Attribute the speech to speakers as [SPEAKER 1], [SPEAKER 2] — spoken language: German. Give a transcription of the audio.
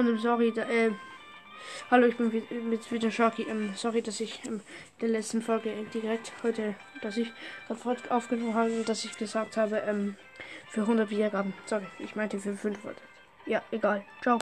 [SPEAKER 1] Und ähm, sorry, da, äh, hallo, ich bin mit wieder Sharky. Ähm, sorry, dass ich ähm, in der letzten Folge äh, direkt heute, dass ich sofort aufgenommen habe, und dass ich gesagt habe, ähm, für 100 Wiedergaben. Sorry, ich meinte für 500. Ja, egal. Ciao.